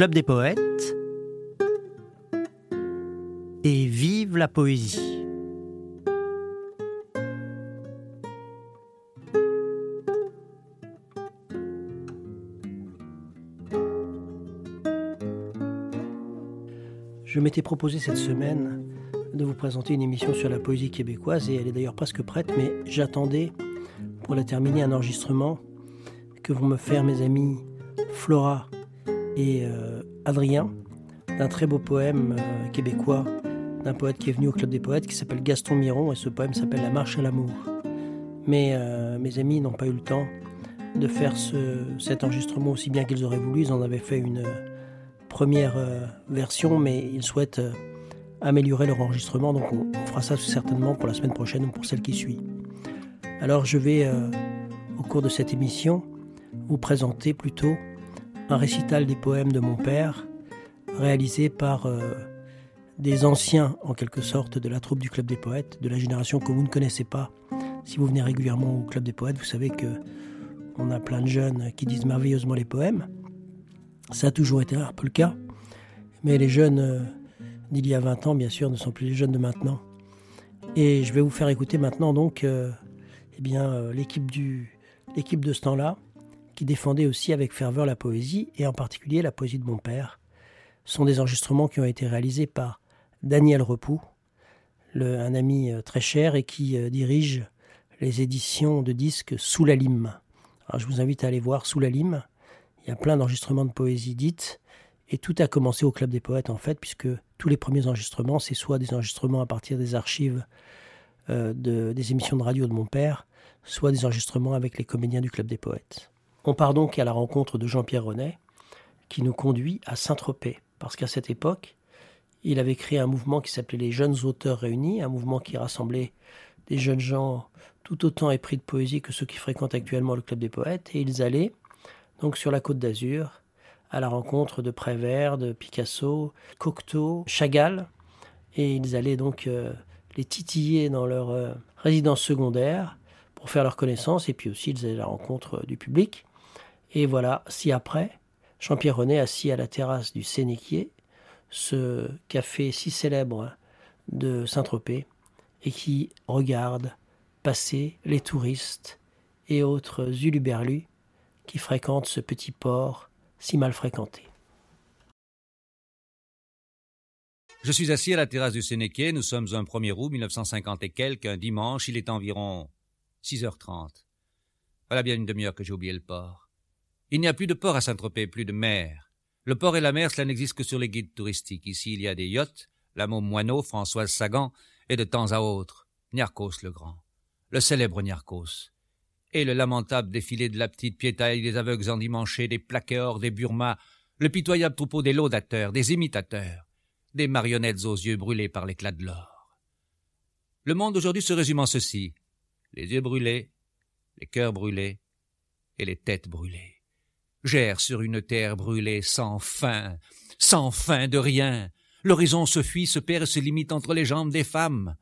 Club des poètes et vive la poésie. Je m'étais proposé cette semaine de vous présenter une émission sur la poésie québécoise et elle est d'ailleurs presque prête, mais j'attendais pour la terminer un enregistrement que vont me faire mes amis Flora et euh, Adrien d'un très beau poème euh, québécois d'un poète qui est venu au Club des Poètes qui s'appelle Gaston Miron et ce poème s'appelle La marche à l'amour. Mais euh, mes amis n'ont pas eu le temps de faire cet enregistrement aussi bien qu'ils auraient voulu. Ils en avaient fait une première version, mais ils souhaitent améliorer leur enregistrement, donc on, fera ça certainement pour la semaine prochaine ou pour celle qui suit. Alors je vais, au cours de cette émission, vous présenter plutôt un récital des poèmes de mon père, réalisé par des anciens, en quelque sorte, de la troupe du Club des Poètes, de la génération que vous ne connaissez pas. Si vous venez régulièrement au Club des Poètes, vous savez que on a plein de jeunes qui disent merveilleusement les poèmes. Ça a toujours été un peu le cas. Mais les jeunes euh, d'il y a 20 ans, bien sûr, ne sont plus les jeunes de maintenant. Et je vais vous faire écouter maintenant donc euh, eh bien, euh, l'équipe de ce temps-là, qui défendait aussi avec ferveur la poésie, et en particulier la poésie de mon père. Sont des enregistrements qui ont été réalisés par Daniel Repoux, un ami très cher et qui dirige les éditions de disques Sous la Lime. Je vous invite à aller voir Sous la Lime. Il y a plein d'enregistrements de poésie dite. Et tout a commencé au Club des Poètes, en fait, puisque tous les premiers enregistrements, c'est soit des enregistrements à partir des archives euh, de, des émissions de radio de mon père, soit des enregistrements avec les comédiens du Club des Poètes. On part donc à la rencontre de Jean-Pierre Renet, qui nous conduit à Saint-Tropez, parce qu'à cette époque, il avait créé un mouvement qui s'appelait les Jeunes Auteurs Réunis, un mouvement qui rassemblait des jeunes gens tout autant épris de poésie que ceux qui fréquentent actuellement le Club des Poètes, et ils allaient donc sur la côte d'Azur, à la rencontre de Prévert, de Picasso, Cocteau, Chagall, et ils allaient donc euh, les titiller dans leur euh, résidence secondaire pour faire leur connaissance, et puis aussi ils allaient à la rencontre euh, du public. Et voilà, si après, Jean-Pierre René assis à la terrasse du Sénéquier, ce café si célèbre de Saint-Tropez, et qui regarde passer les touristes et autres uluberlus qui fréquente ce petit port si mal fréquenté. Je suis assis à la terrasse du Sénéquet, nous sommes un 1er août 1950 et quelques, un dimanche, il est environ 6h30. Voilà bien une demi-heure que j'ai oublié le port. Il n'y a plus de port à Saint-Tropez, plus de mer. Le port et la mer, cela n'existe que sur les guides touristiques. Ici, il y a des yachts, la Moineau, Françoise Sagan, et de temps à autre, Niarchos le Grand, le célèbre Niarchos, et le lamentable défilé de la petite piétaille des aveugles endimanchés, des plaqueurs, des burmas, le pitoyable troupeau des laudateurs, des imitateurs, des marionnettes aux yeux brûlés par l'éclat de l'or. Le monde aujourd'hui se résume en ceci les yeux brûlés, les cœurs brûlés et les têtes brûlées. Gère sur une terre brûlée sans fin, sans fin de rien. L'horizon se fuit, se perd et se limite entre les jambes des femmes.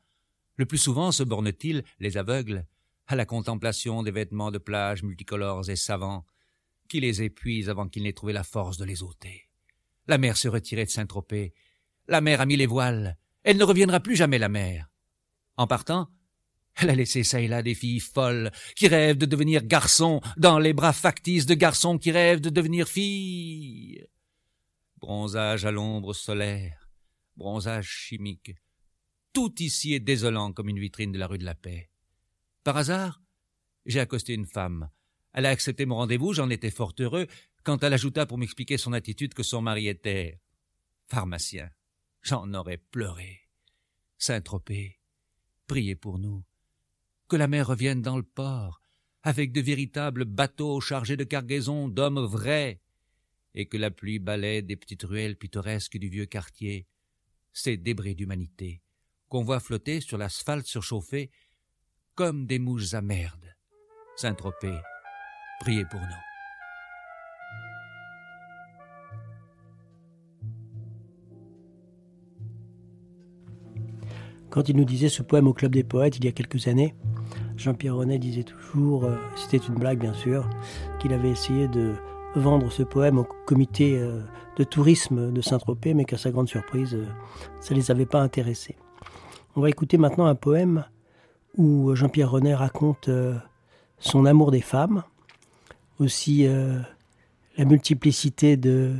Le plus souvent se bornent-ils, les aveugles, à la contemplation des vêtements de plage multicolores et savants, qui les épuisent avant qu'ils n'aient trouvé la force de les ôter. La mer se retirait de Saint-Tropez. La mer a mis les voiles. Elle ne reviendra plus jamais, la mer. En partant, elle a laissé ça et là des filles folles qui rêvent de devenir garçons dans les bras factices de garçons qui rêvent de devenir filles. Bronzage à l'ombre solaire, bronzage chimique. Tout ici est désolant comme une vitrine de la rue de la Paix. Par hasard, j'ai accosté une femme. Elle a accepté mon rendez-vous, j'en étais fort heureux, quand elle ajouta pour m'expliquer son attitude que son mari était pharmacien. J'en aurais pleuré. Saint-Tropez, priez pour nous. Que la mer revienne dans le port, avec de véritables bateaux chargés de cargaisons d'hommes vrais, et que la pluie balaie des petites ruelles pittoresques du vieux quartier, ces débris d'humanité, qu'on voit flotter sur l'asphalte surchauffé comme des mouches à merde. Saint-Tropez, priez pour nous. Quand il nous disait ce poème au Club des Poètes il y a quelques années, Jean-Pierre Renet disait toujours, euh, c'était une blague bien sûr, qu'il avait essayé de vendre ce poème au comité euh, de tourisme de Saint-Tropez, mais qu'à sa grande surprise, euh, ça ne les avait pas intéressés. On va écouter maintenant un poème où Jean-Pierre Renet raconte son amour des femmes, aussi la multiplicité de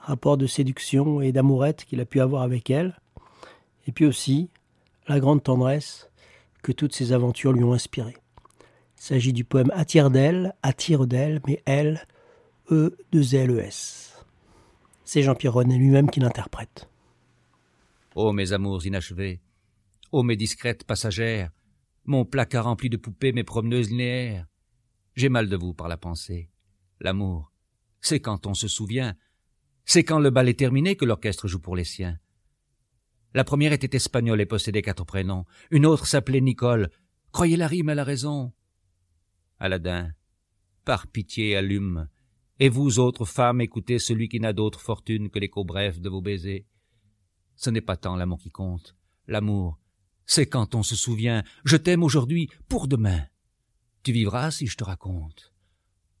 rapports de séduction et d'amourette qu'il a pu avoir avec elle, et puis aussi la grande tendresse que toutes ces aventures lui ont inspiré. Il s'agit du poème Attire d'elle, attire d'elle, mais elle, E de L E S. C'est Jean-Pierre lui-même qui l'interprète. Ô mes amours inachevés, ô mes discrètes passagères, mon placard rempli de poupées, mes promeneuses linéaires, j'ai mal de vous par la pensée. L'amour, c'est quand on se souvient, c'est quand le bal est terminé que l'orchestre joue pour les siens. La première était espagnole et possédait quatre prénoms. Une autre s'appelait Nicole. Croyez la rime à la raison. Aladin, par pitié allume. Et vous autres femmes, écoutez celui qui n'a d'autre fortune que l'écho bref de vos baisers. Ce n'est pas tant l'amour qui compte. L'amour, c'est quand on se souvient. Je t'aime aujourd'hui pour demain. Tu vivras si je te raconte.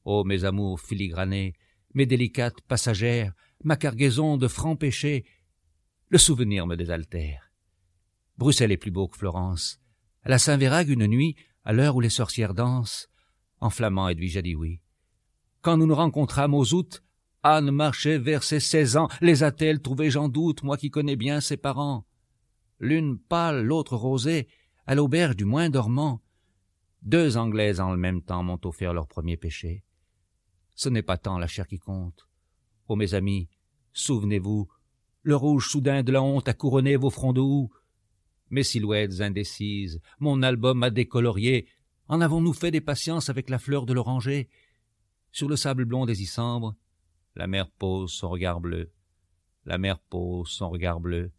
Ô mes amours filigranés, mes délicates passagères, ma cargaison de francs péchés, le souvenir me désaltère. Bruxelles est plus beau que Florence. À la Saint-Vérague, une nuit, à l'heure où les sorcières dansent, en flamand Edwige a dit oui. Quand nous nous rencontrâmes aux août, Anne marchait vers ses seize ans. Les a-t-elle trouvés, j'en doute, moi qui connais bien ses parents L'une pâle, l'autre rosée, à l'auberge du moins dormant. Deux Anglaises en le même temps m'ont offert leur premier péché. Ce n'est pas tant la chair qui compte. Ô mes amis, souvenez-vous, le rouge soudain de la honte a couronné vos fronts de houx. Mes silhouettes indécises, mon album a décolorié. En avons-nous fait des patiences avec la fleur de l'oranger? Sur le sable blond des isambres, la mer pose son regard bleu. La mer pose son regard bleu.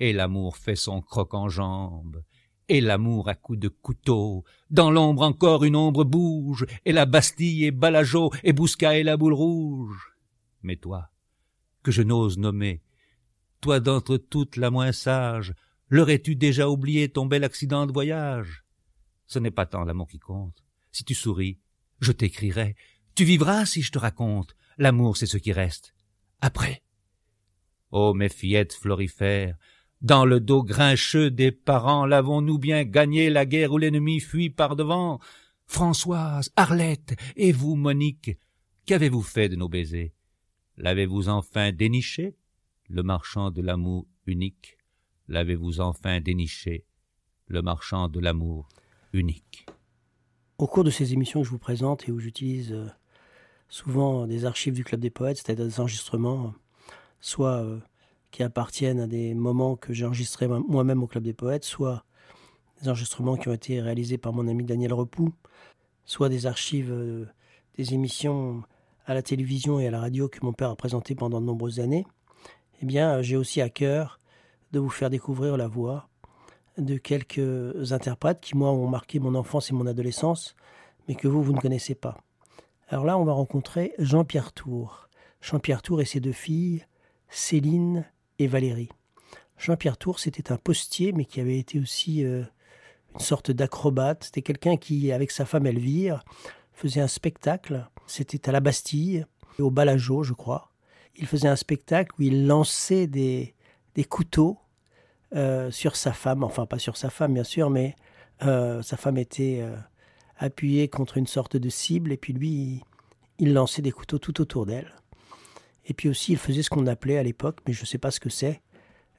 Et l'amour fait son croc en jambes et l'amour à coups de couteau. Dans l'ombre encore une ombre bouge, et la Bastille et Balageau, et Bousca et la boule rouge. Mais toi, que je n'ose nommer, toi d'entre toutes la moins sage, l'aurais-tu déjà oublié ton bel accident de voyage? Ce n'est pas tant l'amour qui compte. Si tu souris, je t'écrirai. Tu vivras si je te raconte. L'amour, c'est ce qui reste. Après. Ô mes fillettes florifères, dans le dos grincheux des parents, l'avons-nous bien gagné? La guerre où l'ennemi fuit par devant Françoise, Arlette, et vous, Monique, qu'avez-vous fait de nos baisers? L'avez-vous enfin déniché Le marchand de l'amour unique. L'avez-vous enfin déniché Le marchand de l'amour unique? Au cours de ces émissions que je vous présente et où j'utilise euh, souvent des archives du Club des Poètes, c'est-à-dire des enregistrements, soit euh, qui appartiennent à des moments que j'ai enregistrés moi-même au Club des Poètes, soit des enregistrements qui ont été réalisés par mon ami Daniel Repoux, soit des archives euh, des émissions à la télévision et à la radio que mon père a présentées pendant de nombreuses années, eh bien, j'ai aussi à cœur de vous faire découvrir la voix de quelques interprètes qui, moi, ont marqué mon enfance et mon adolescence, mais que vous, vous ne connaissez pas. Alors là, on va rencontrer Jean-Pierre Tour. Jean-Pierre Tour et ses deux filles, Céline et Valérie. Jean-Pierre Tour, c'était un postier, mais qui avait été aussi euh, une sorte d'acrobate. C'était quelqu'un qui, avec sa femme Elvire, faisait un spectacle. C'était à la Bastille, au Balageau, je crois. Il faisait un spectacle où il lançait des, des couteaux euh, sur sa femme. Enfin, pas sur sa femme, bien sûr, mais euh, sa femme était appuyée contre une sorte de cible, et puis lui, il lançait des couteaux tout autour d'elle. Et puis aussi, il faisait ce qu'on appelait à l'époque, mais je ne sais pas ce que c'est,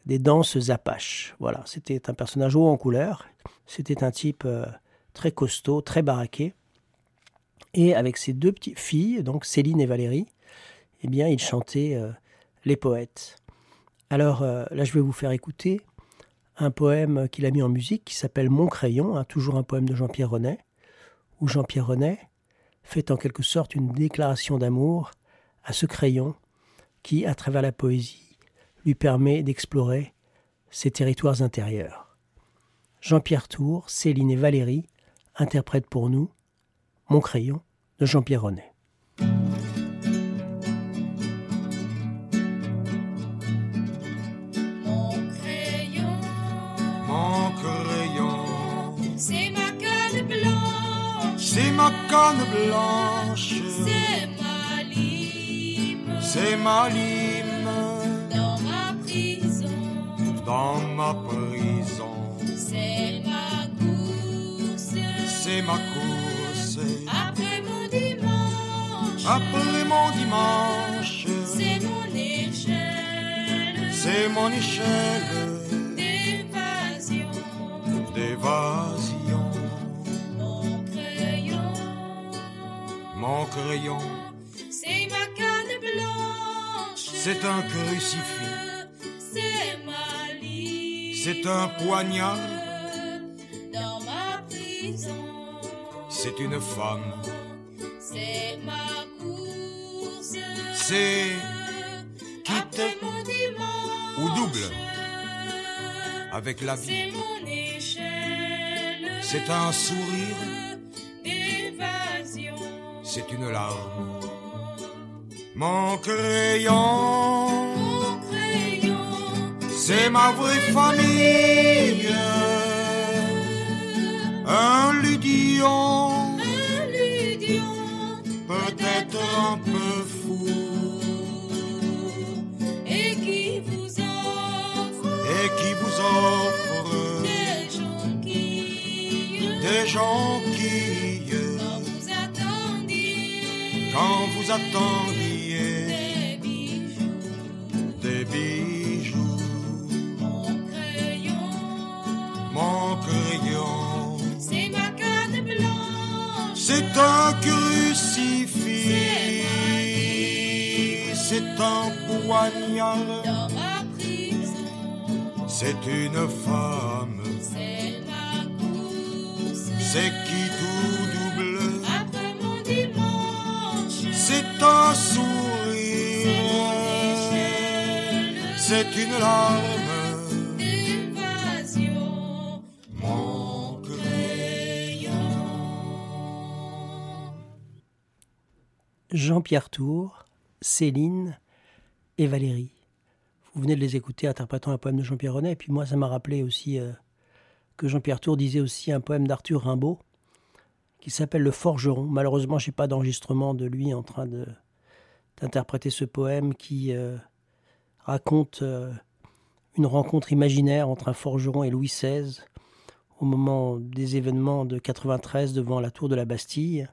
des danses apaches. Voilà, c'était un personnage haut en couleur. C'était un type euh, très costaud, très baraqué. Et avec ses deux petites filles, donc Céline et Valérie, eh bien, il chantait euh, les poètes. Alors euh, là, je vais vous faire écouter un poème qu'il a mis en musique qui s'appelle Mon crayon, hein, toujours un poème de Jean-Pierre Renet, où Jean-Pierre Renet fait en quelque sorte une déclaration d'amour à ce crayon qui, à travers la poésie, lui permet d'explorer ses territoires intérieurs. Jean-Pierre Tour, Céline et Valérie interprètent pour nous Mon crayon de Jean-Pierre Renet. C'est ma canne blanche, c'est ma ligne c'est ma lime dans ma prison. dans ma prison. C'est ma course C'est ma course après mon dimanche. après mon dimanche. C'est mon échelle C'est mon échelle d'évasion. d'évasion. Crayon, c'est ma canne blanche. c'est un crucifix, C'est ma lit. c'est un poignard, dans ma prison. c'est une femme, C'est ma course. c'est quitte mon dimanche. ou double avec la vie. C'est mon échelle. C'est un sourire. C'est une larme. Mon crayon, Mon crayon. c'est ma vraie famille. Un ludion, Un ludion. peut-être un peu fou, Et qui vous offre. et qui vous offre Des jonquilles. des jonquilles Quand vous attendiez Des bijoux. des bijoux. Mon crayon. Mon crayon, C'est ma canne blanche. c'est un crucifix, c'est un poignard, Dans ma prison. c'est une femme, C'est ma course. c'est qui c'est une larme, d'évasion. mon crayon. Jean-Pierre Tour, Céline et Valérie. Vous venez de les écouter interprétant un poème de Jean-Pierre Renet, et puis moi ça m'a rappelé aussi euh, que Jean-Pierre Tour disait aussi un poème d'Arthur Rimbaud qui s'appelle Le Forgeron. Malheureusement, je n'ai pas d'enregistrement de lui en train de d'interpréter ce poème qui euh, raconte euh, une rencontre imaginaire entre un forgeron et Louis XVI au moment des événements de 93 devant la tour de la Bastille.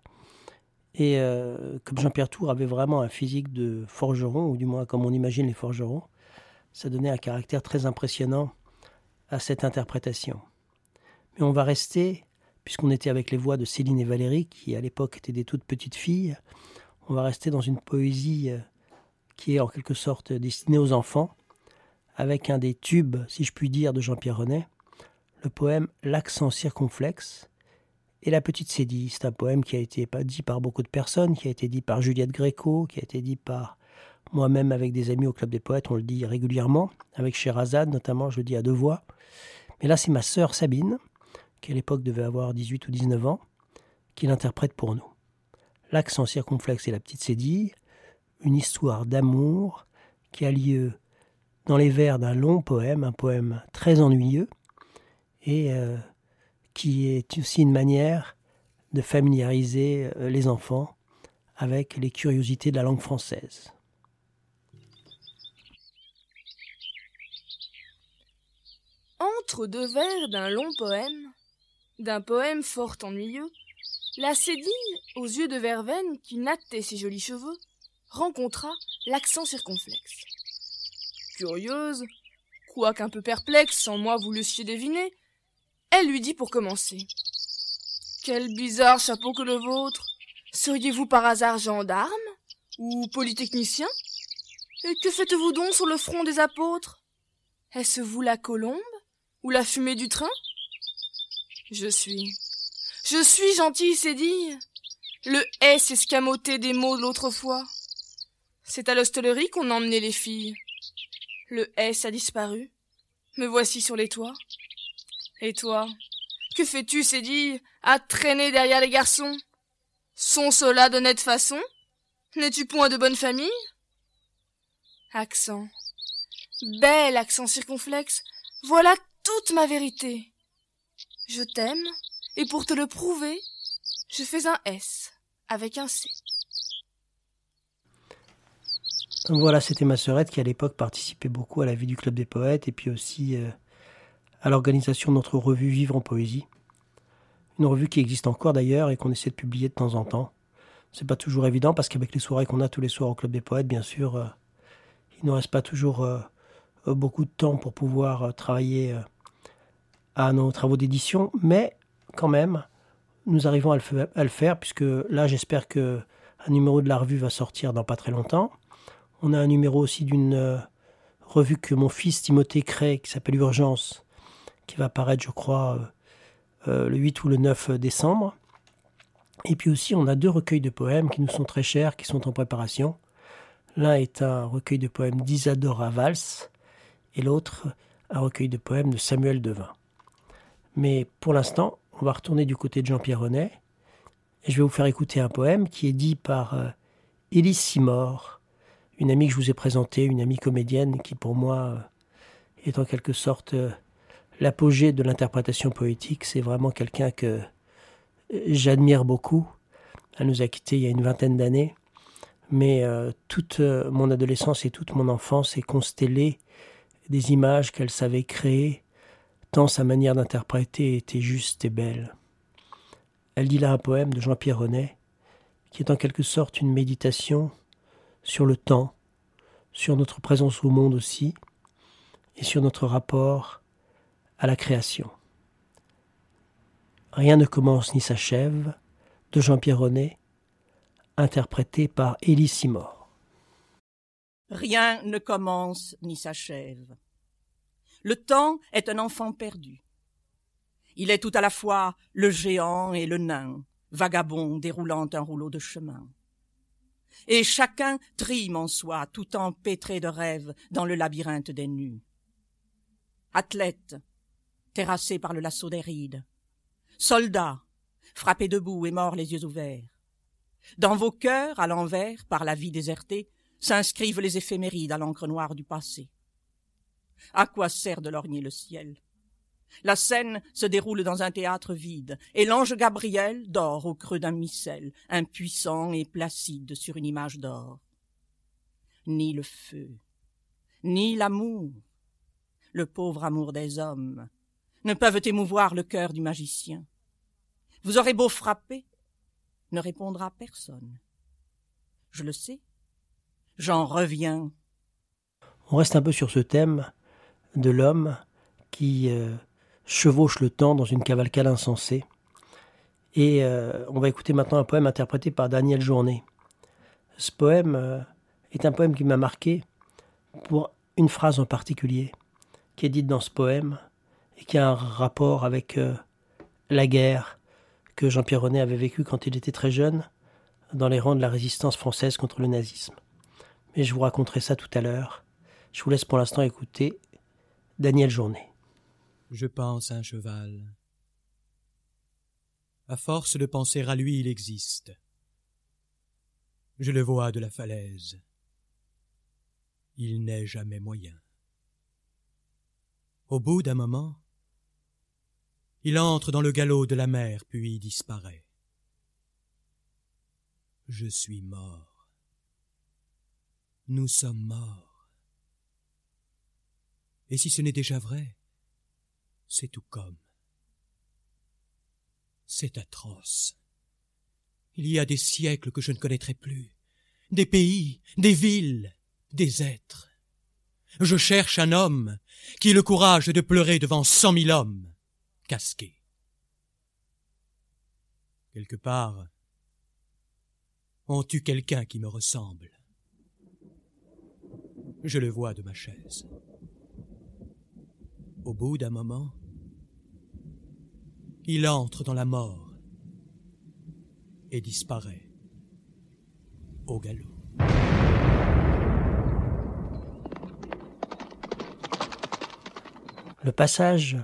Et euh, comme Jean-Pierre Tour avait vraiment un physique de forgeron, ou du moins comme on imagine les forgerons, ça donnait un caractère très impressionnant à cette interprétation. Mais on va rester, puisqu'on était avec les voix de Céline et Valérie, qui à l'époque étaient des toutes petites filles, on va rester dans une poésie euh, qui est en quelque sorte destinée aux enfants, avec un des tubes, si je puis dire, de Jean-Pierre Renet, le poème L'accent circonflexe, et La Petite Cédille, c'est un poème qui a été dit par beaucoup de personnes, qui a été dit par Juliette Gréco, qui a été dit par moi-même avec des amis au Club des Poètes, on le dit régulièrement, avec Sherazade notamment, je le dis à deux voix. Mais là, c'est ma sœur Sabine, qui à l'époque devait avoir 18 ou 19 ans, qui l'interprète pour nous. L'accent circonflexe et La Petite Cédille, une histoire d'amour qui a lieu dans les vers d'un long poème, un poème très ennuyeux, et euh, qui est aussi une manière de familiariser euh, les enfants avec les curiosités de la langue française. Entre deux vers d'un long poème, d'un poème fort ennuyeux, la Cédille, aux yeux de verveine qui nattait ses jolis cheveux, rencontra l'accent circonflexe. Curieuse, quoiqu'un peu perplexe, sans moi vous l'eussiez deviné, elle lui dit pour commencer. Quel bizarre chapeau que le vôtre. Seriez-vous par hasard gendarme ou polytechnicien? Et que faites-vous donc sur le front des apôtres? Est-ce vous la colombe ou la fumée du train? Je suis. Je suis gentil, c'est dit. Le S escamoté des mots de l'autre fois. C'est à l'hostellerie qu'on emmenait les filles. Le S a disparu. Me voici sur les toits. Et toi Que fais-tu, c'est dit, à traîner derrière les garçons? Sont ceux-là d'honnête façon? N'es-tu point de bonne famille? Accent. Bel accent circonflexe. Voilà toute ma vérité. Je t'aime, et pour te le prouver, je fais un S avec un C. Voilà, c'était ma sœurette qui à l'époque participait beaucoup à la vie du Club des Poètes et puis aussi euh, à l'organisation de notre revue Vivre en Poésie. Une revue qui existe encore d'ailleurs et qu'on essaie de publier de temps en temps. C'est pas toujours évident parce qu'avec les soirées qu'on a tous les soirs au Club des Poètes, bien sûr, euh, il ne reste pas toujours euh, beaucoup de temps pour pouvoir travailler à nos travaux d'édition, mais quand même, nous arrivons à le, faire puisque là, j'espère que un numéro de la revue va sortir dans pas très longtemps. On a un numéro aussi d'une euh, revue que mon fils Timothée crée qui s'appelle Urgence, qui va apparaître, je crois, euh, euh, le 8 ou le 9 décembre. Et puis aussi, on a deux recueils de poèmes qui nous sont très chers, qui sont en préparation. L'un est un recueil de poèmes d'Isadora Valls et l'autre un recueil de poèmes de Samuel Devin. Mais pour l'instant, on va retourner du côté de Jean-Pierre Renet et je vais vous faire écouter un poème qui est dit par euh, Élise une amie que je vous ai présentée, une amie comédienne qui pour moi euh, est en quelque sorte euh, l'apogée de l'interprétation poétique. C'est vraiment quelqu'un que euh, j'admire beaucoup. Elle nous a quittés il y a une vingtaine d'années, mais toute mon adolescence et toute mon enfance est constellée des images qu'elle savait créer, tant sa manière d'interpréter était juste et belle. Elle dit là un poème de Jean-Pierre Renet, qui est en quelque sorte une méditation sur le temps, sur notre présence au monde aussi, et sur notre rapport à la création. Rien ne commence ni s'achève, de Jean-Pierre Renet, interprété par Élie Simor. Rien ne commence ni s'achève. Le temps est un enfant perdu. Il est tout à la fois le géant et le nain, vagabond déroulant un rouleau de chemin. Et chacun trime en soi, tout empêtré de rêves dans le labyrinthe des nus. Athlète, terrassé par le lasso des rides. Soldat, frappé debout et mort les yeux ouverts. Dans vos cœurs, à l'envers, par la vie désertée, s'inscrivent les éphémérides à l'encre noire du passé. À quoi sert de lorgner le ciel? La scène se déroule dans un théâtre vide, et l'ange Gabriel dort au creux d'un missel, impuissant et placide sur une image d'or. Ni le feu, ni l'amour, le pauvre amour des hommes, ne peuvent émouvoir le cœur du magicien. Vous aurez beau frapper, ne répondra personne. Je le sais, j'en reviens On reste un peu sur ce thème de l'homme qui euh, chevauche le temps dans une cavalcade insensée. Et euh, on va écouter maintenant un poème interprété par Daniel Journet. Ce poème euh, est un poème qui m'a marqué pour une phrase en particulier qui est dite dans ce poème et qui a un rapport avec la guerre que Jean-Pierre Renet avait vécue quand il était très jeune dans les rangs de la résistance française contre le nazisme. Mais je vous raconterai ça tout à l'heure. Je vous laisse pour l'instant écouter Daniel Journet. Je pense à un cheval. À force de penser à lui, il existe. Je le vois de la falaise. Il n'est jamais moyen. Au bout d'un moment, il entre dans le galop de la mer, puis disparaît. Je suis mort. Nous sommes morts. Et si ce n'est déjà vrai, c'est tout comme. C'est atroce. Il y a des siècles que je ne connaîtrai plus, des pays, des villes, des êtres. Je cherche un homme qui ait le courage de pleurer devant cent mille hommes casqués. Quelque part, on tue quelqu'un qui me ressemble. Je le vois de ma chaise. Au bout d'un moment, il entre dans la mort et disparaît au galop. Le passage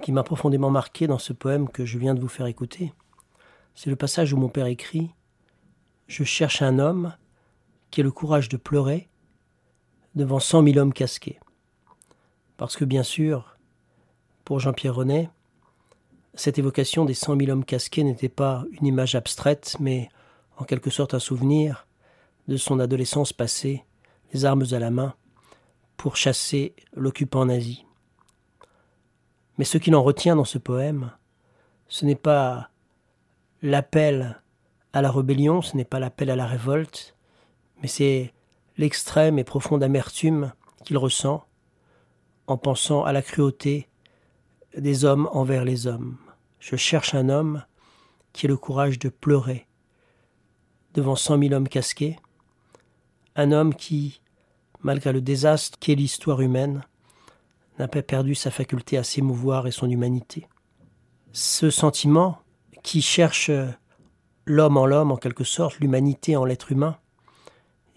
qui m'a profondément marqué dans ce poème que je viens de vous faire écouter, c'est le passage où mon père écrit Je cherche un homme qui ait le courage de pleurer devant cent mille hommes casqués. Parce que bien sûr, pour Jean-Pierre Renet, cette évocation des cent mille hommes casqués n'était pas une image abstraite, mais en quelque sorte un souvenir de son adolescence passée les armes à la main, pour chasser l'occupant nazi. Mais ce qu'il en retient dans ce poème, ce n'est pas l'appel à la rébellion, ce n'est pas l'appel à la révolte, mais c'est l'extrême et profonde amertume qu'il ressent en pensant à la cruauté des hommes envers les hommes. Je cherche un homme qui ait le courage de pleurer devant cent mille hommes casqués, un homme qui, malgré le désastre qu'est l'histoire humaine, n'a pas perdu sa faculté à s'émouvoir et son humanité. Ce sentiment qui cherche l'homme en l'homme en quelque sorte, l'humanité en l'être humain,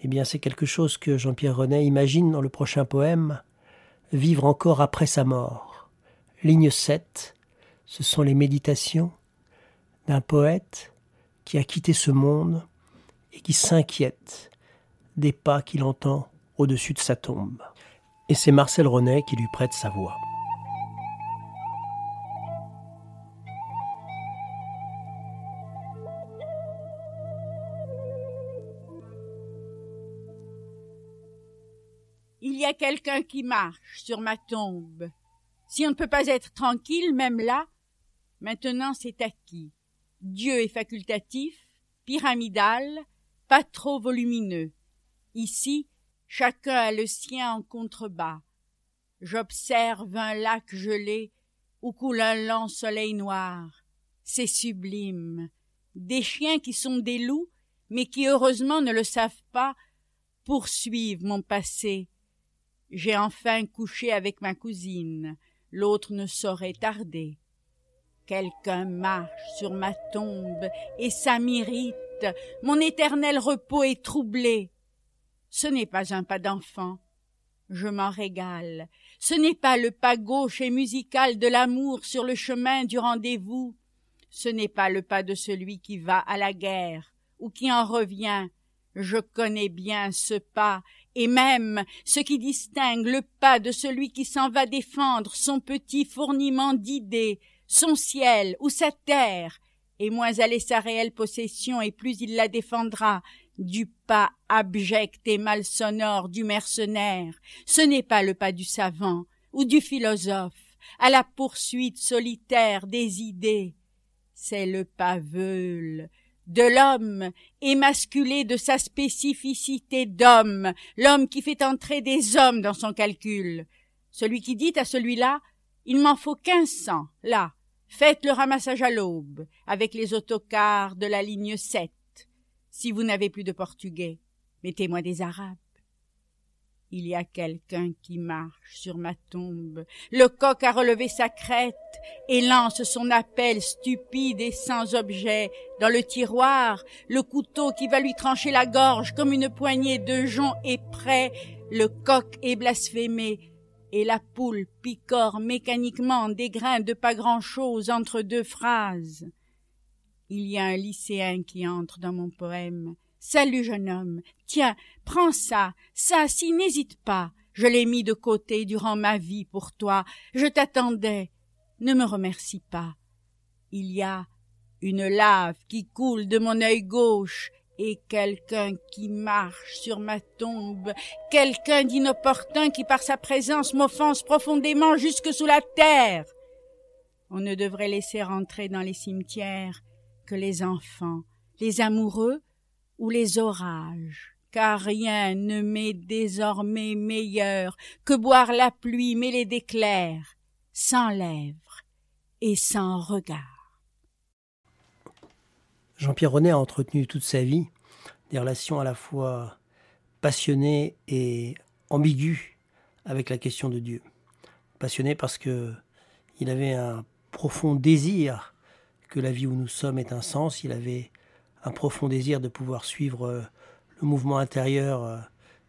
eh bien c'est quelque chose que Jean-Pierre Renet imagine dans le prochain poème Vivre encore après sa mort. Ligne 7, ce sont les méditations d'un poète qui a quitté ce monde et qui s'inquiète des pas qu'il entend au-dessus de sa tombe. Et c'est Marcel Renet qui lui prête sa voix. Quelqu'un qui marche sur ma tombe. Si on ne peut pas être tranquille, même là, maintenant c'est acquis. Dieu est facultatif, pyramidal, pas trop volumineux. Ici, chacun a le sien en contrebas. J'observe un lac gelé où coule un lent soleil noir. C'est sublime. Des chiens qui sont des loups, mais qui heureusement ne le savent pas, poursuivent mon passé. J'ai enfin couché avec ma cousine. L'autre ne saurait tarder. Quelqu'un marche sur ma tombe, et ça m'irrite. Mon éternel repos est troublé. Ce n'est pas un pas d'enfant. Je m'en régale. Ce n'est pas le pas gauche et musical de l'amour sur le chemin du rendez-vous. Ce n'est pas le pas de celui qui va à la guerre ou qui en revient. Je connais bien ce pas, et même ce qui distingue le pas de celui qui s'en va défendre son petit fourniment d'idées, son ciel ou sa terre, et moins elle est sa réelle possession, et plus il la défendra du pas abject et malsonore du mercenaire. Ce n'est pas le pas du savant ou du philosophe, à la poursuite solitaire des idées. C'est le pas veule de l'homme, émasculé de sa spécificité d'homme, l'homme qui fait entrer des hommes dans son calcul. Celui qui dit à celui-là, il m'en faut quinze cents, là, Faites le ramassage à l'aube, avec les autocars de la ligne 7. Si vous n'avez plus de portugais, mettez-moi des arabes. Il y a quelqu'un qui marche sur ma tombe. Le coq a relevé sa crête et lance son appel stupide et sans objet. Dans le tiroir, le couteau qui va lui trancher la gorge comme une poignée de jonc est prêt. Le coq est blasphémé et la poule picore mécaniquement des grains de pas grand-chose entre deux phrases. Il y a un lycéen qui entre dans mon poème. Salut, jeune homme. Tiens, prends ça, ça, si n'hésite pas. Je l'ai mis de côté durant ma vie pour toi. Je t'attendais. Ne me remercie pas. Il y a une lave qui coule de mon œil gauche et quelqu'un qui marche sur ma tombe, quelqu'un d'inopportun qui par sa présence m'offense profondément jusque sous la terre. On ne devrait laisser rentrer dans les cimetières que les enfants, les amoureux ou les orages, car rien ne m'est désormais meilleur que boire la pluie mêlée d'éclairs, sans lèvres et sans regard. Jean-Pierre Renet a entretenu toute sa vie des relations à la fois passionnées et ambiguës avec la question de Dieu. Passionné parce que il avait un profond désir que la vie où nous sommes ait un sens, il avait un profond désir de pouvoir suivre euh, le mouvement intérieur euh,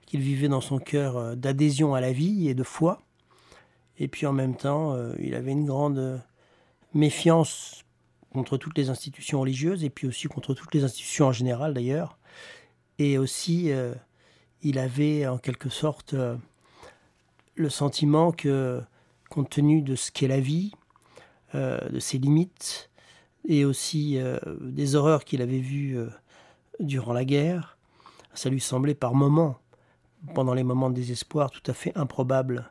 qu'il vivait dans son cœur euh, d'adhésion à la vie et de foi. Et puis en même temps, il avait une grande méfiance contre toutes les institutions religieuses et puis aussi contre toutes les institutions en général d'ailleurs. Et aussi, il avait en quelque sorte le sentiment que, compte tenu de ce qu'est la vie, de ses limites, et aussi des horreurs qu'il avait vues durant la guerre, ça lui semblait par moments pendant les moments de désespoir tout à fait improbable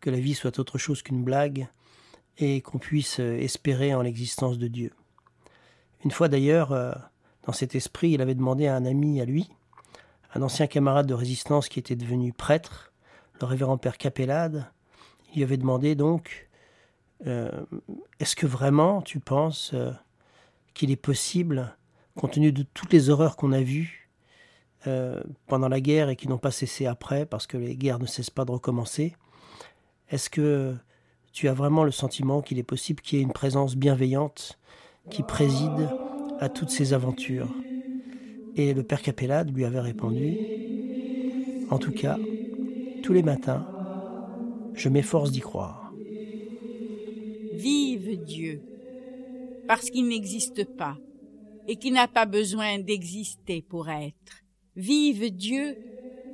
que la vie soit autre chose qu'une blague et qu'on puisse euh, espérer en l'existence de Dieu. Une fois d'ailleurs, euh, dans cet esprit, il avait demandé à un ami à lui, un ancien camarade de résistance qui était devenu prêtre, le révérend père Capellade, il lui avait demandé donc euh, Est-ce que vraiment tu penses euh, qu'il est possible, compte tenu de toutes les horreurs qu'on a vues euh, pendant la guerre et qui n'ont pas cessé après, parce que les guerres ne cessent pas de recommencer, est-ce que tu as vraiment le sentiment qu'il est possible qu'il y ait une présence bienveillante qui préside à toutes ces aventures? Et le père Capellade lui avait répondu En tout cas, tous les matins, je m'efforce d'y croire. Vive Dieu, parce qu'il n'existe pas et qui n'a pas besoin d'exister pour être. Vive Dieu,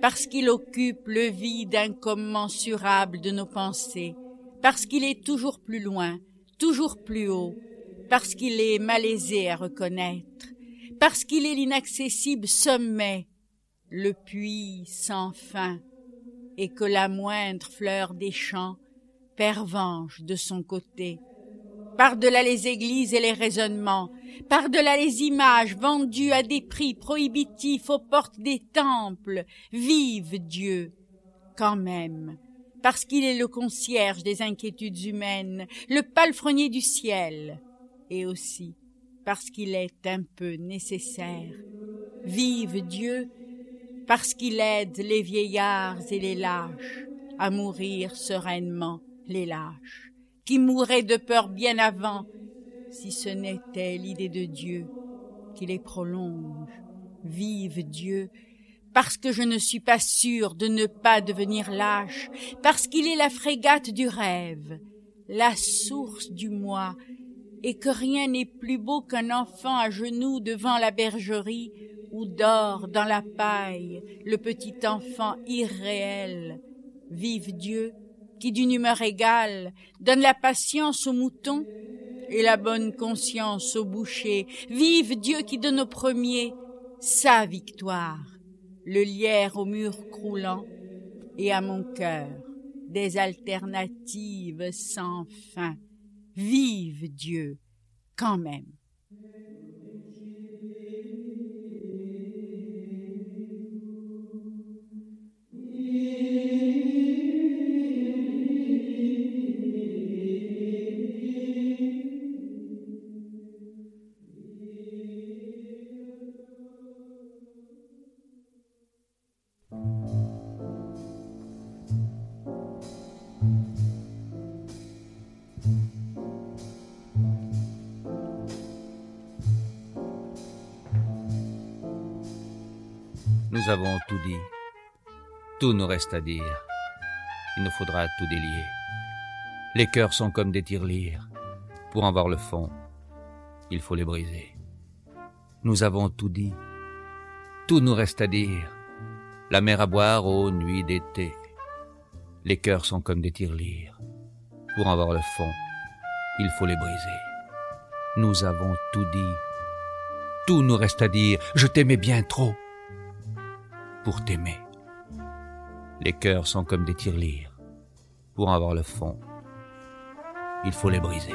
parce qu'il occupe le vide incommensurable de nos pensées, parce qu'il est toujours plus loin, toujours plus haut, parce qu'il est malaisé à reconnaître, parce qu'il est l'inaccessible sommet, le puits sans fin, et que la moindre fleur des champs pervenche de son côté. Par-delà les églises et les raisonnements, par-delà les images vendues à des prix prohibitifs aux portes des temples, vive Dieu, quand même, parce qu'il est le concierge des inquiétudes humaines, le palefrenier du ciel, et aussi parce qu'il est un peu nécessaire. Vive Dieu, parce qu'il aide les vieillards et les lâches à mourir sereinement, les lâches, qui mourraient de peur bien avant, si ce n'était l'idée de Dieu qui les prolonge. Vive Dieu, parce que je ne suis pas sûre de ne pas devenir lâche, parce qu'il est la frégate du rêve, la source du moi, et que rien n'est plus beau qu'un enfant à genoux devant la bergerie où dort dans la paille le petit enfant irréel. Vive Dieu, qui d'une humeur égale donne la patience aux moutons et la bonne conscience aux bouchers. Vive Dieu qui donne au premier sa victoire, le lierre au mur croulant et à mon cœur des alternatives sans fin. Vive Dieu quand même. Avons tout dit. Tout nous reste à dire. Il nous faudra tout délier. Les cœurs sont comme des tirelires. Pour en voir le fond, il faut les briser. Nous avons tout dit. Tout nous reste à dire. La mer à boire aux nuits d'été. Les cœurs sont comme des tirelires. Pour en voir le fond, il faut les briser. Nous avons tout dit. Tout nous reste à dire. Je t'aimais bien trop pour t'aimer. Les cœurs sont comme des tirelires. Pour avoir le fond, il faut les briser.